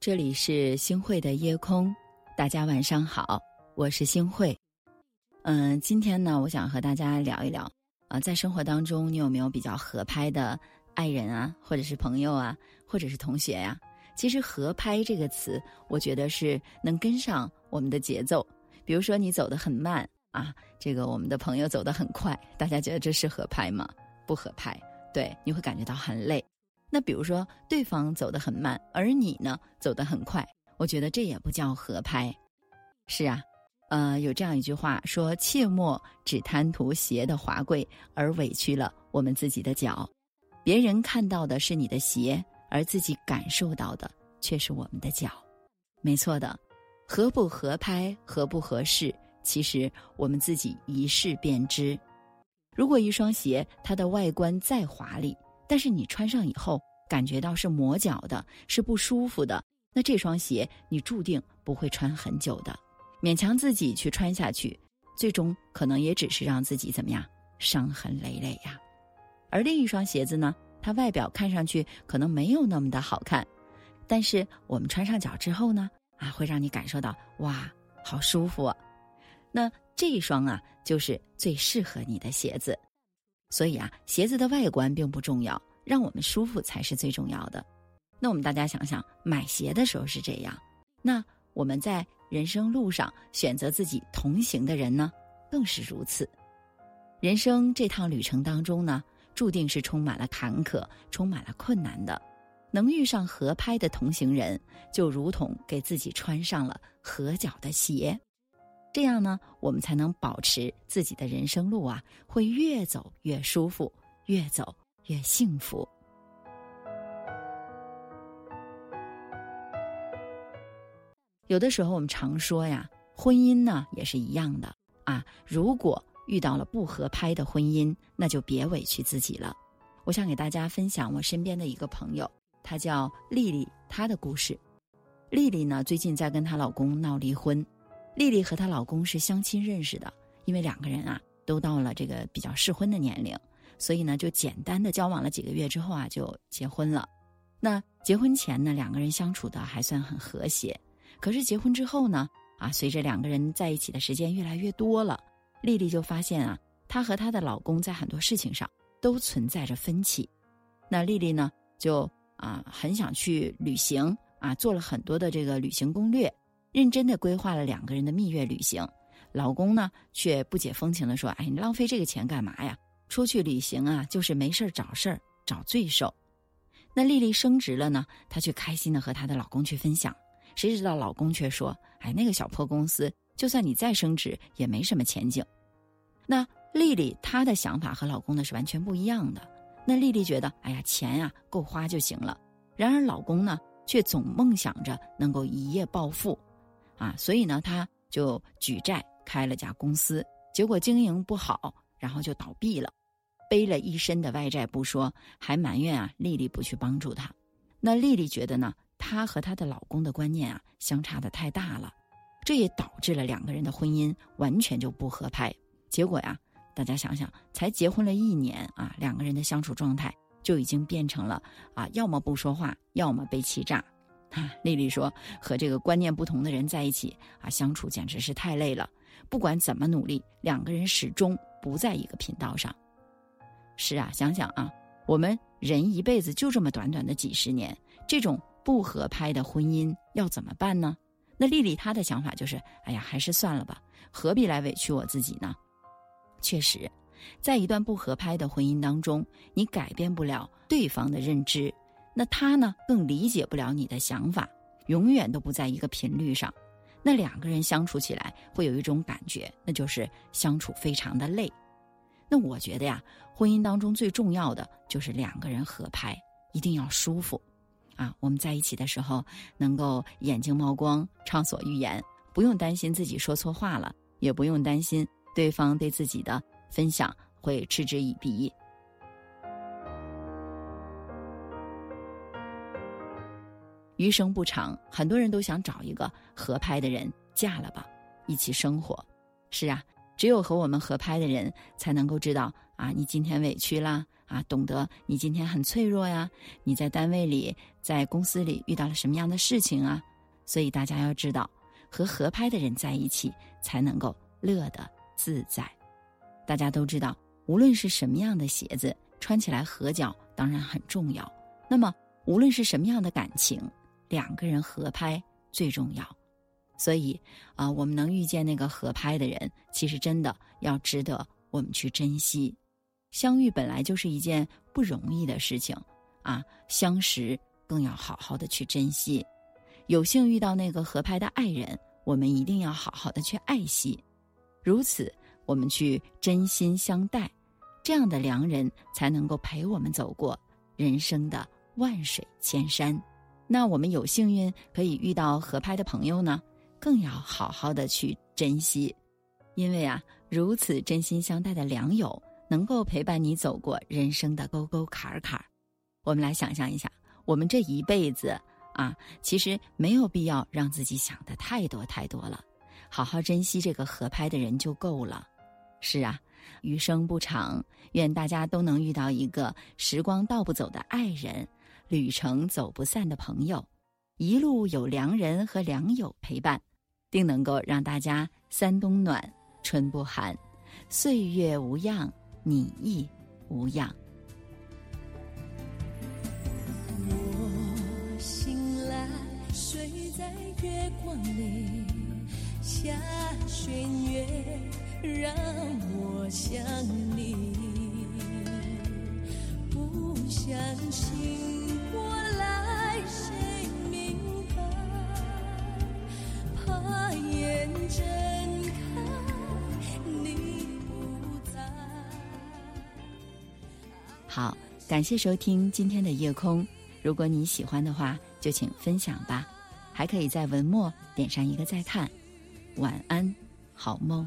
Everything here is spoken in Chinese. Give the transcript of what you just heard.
这里是星汇的夜空，大家晚上好，我是星汇。嗯，今天呢，我想和大家聊一聊啊，在生活当中，你有没有比较合拍的爱人啊，或者是朋友啊，或者是同学呀？其实“合拍”这个词，我觉得是能跟上我们的节奏。比如说，你走得很慢啊，这个我们的朋友走得很快，大家觉得这是合拍吗？不合拍，对，你会感觉到很累。那比如说，对方走得很慢，而你呢走得很快，我觉得这也不叫合拍。是啊。呃，有这样一句话说：“切莫只贪图鞋的华贵，而委屈了我们自己的脚。别人看到的是你的鞋，而自己感受到的却是我们的脚。”没错的，合不合拍，合不合适，其实我们自己一试便知。如果一双鞋它的外观再华丽，但是你穿上以后感觉到是磨脚的，是不舒服的，那这双鞋你注定不会穿很久的。勉强自己去穿下去，最终可能也只是让自己怎么样伤痕累累呀。而另一双鞋子呢，它外表看上去可能没有那么的好看，但是我们穿上脚之后呢，啊，会让你感受到哇，好舒服啊。那这一双啊，就是最适合你的鞋子。所以啊，鞋子的外观并不重要，让我们舒服才是最重要的。那我们大家想想，买鞋的时候是这样，那我们在。人生路上选择自己同行的人呢，更是如此。人生这趟旅程当中呢，注定是充满了坎坷、充满了困难的。能遇上合拍的同行人，就如同给自己穿上了合脚的鞋。这样呢，我们才能保持自己的人生路啊，会越走越舒服，越走越幸福。有的时候我们常说呀，婚姻呢也是一样的啊。如果遇到了不合拍的婚姻，那就别委屈自己了。我想给大家分享我身边的一个朋友，她叫丽丽，她的故事。丽丽呢最近在跟她老公闹离婚。丽丽和她老公是相亲认识的，因为两个人啊都到了这个比较适婚的年龄，所以呢就简单的交往了几个月之后啊就结婚了。那结婚前呢两个人相处的还算很和谐。可是结婚之后呢？啊，随着两个人在一起的时间越来越多了，丽丽就发现啊，她和她的老公在很多事情上都存在着分歧。那丽丽呢，就啊很想去旅行啊，做了很多的这个旅行攻略，认真的规划了两个人的蜜月旅行。老公呢，却不解风情的说：“哎，你浪费这个钱干嘛呀？出去旅行啊，就是没事找事儿，找罪受。”那丽丽升职了呢，她却开心的和她的老公去分享。谁知道老公却说：“哎，那个小破公司，就算你再升职，也没什么前景。”那丽丽她的想法和老公的是完全不一样的。那丽丽觉得：“哎呀，钱呀够花就行了。”然而老公呢，却总梦想着能够一夜暴富，啊，所以呢，他就举债开了家公司，结果经营不好，然后就倒闭了，背了一身的外债不说，还埋怨啊丽丽不去帮助他。那丽丽觉得呢？她和她的老公的观念啊相差的太大了，这也导致了两个人的婚姻完全就不合拍。结果呀，大家想想，才结婚了一年啊，两个人的相处状态就已经变成了啊，要么不说话，要么被气炸。啊，丽丽说，和这个观念不同的人在一起啊，相处简直是太累了。不管怎么努力，两个人始终不在一个频道上。是啊，想想啊，我们人一辈子就这么短短的几十年，这种。不合拍的婚姻要怎么办呢？那丽丽她的想法就是：哎呀，还是算了吧，何必来委屈我自己呢？确实，在一段不合拍的婚姻当中，你改变不了对方的认知，那他呢更理解不了你的想法，永远都不在一个频率上。那两个人相处起来会有一种感觉，那就是相处非常的累。那我觉得呀，婚姻当中最重要的就是两个人合拍，一定要舒服。啊，我们在一起的时候能够眼睛冒光、畅所欲言，不用担心自己说错话了，也不用担心对方对自己的分享会嗤之以鼻。余生不长，很多人都想找一个合拍的人嫁了吧，一起生活。是啊，只有和我们合拍的人，才能够知道啊，你今天委屈啦啊，懂得你今天很脆弱呀，你在单位里、在公司里遇到了什么样的事情啊？所以大家要知道，和合拍的人在一起才能够乐得自在。大家都知道，无论是什么样的鞋子，穿起来合脚当然很重要。那么，无论是什么样的感情，两个人合拍最重要。所以啊，我们能遇见那个合拍的人，其实真的要值得我们去珍惜。相遇本来就是一件不容易的事情啊，相识更要好好的去珍惜。有幸遇到那个合拍的爱人，我们一定要好好的去爱惜。如此，我们去真心相待，这样的良人才能够陪我们走过人生的万水千山。那我们有幸运可以遇到合拍的朋友呢？更要好好的去珍惜，因为啊，如此真心相待的良友，能够陪伴你走过人生的沟沟坎坎。我们来想象一下，我们这一辈子啊，其实没有必要让自己想的太多太多了，好好珍惜这个合拍的人就够了。是啊，余生不长，愿大家都能遇到一个时光倒不走的爱人，旅程走不散的朋友，一路有良人和良友陪伴。定能够让大家三冬暖，春不寒，岁月无恙，你亦无恙。我醒来，睡在月光里，下弦月，让我想你，不相信我来谁？眼睁开，你不在。好，感谢收听今天的夜空。如果你喜欢的话，就请分享吧。还可以在文末点上一个再看。晚安，好梦。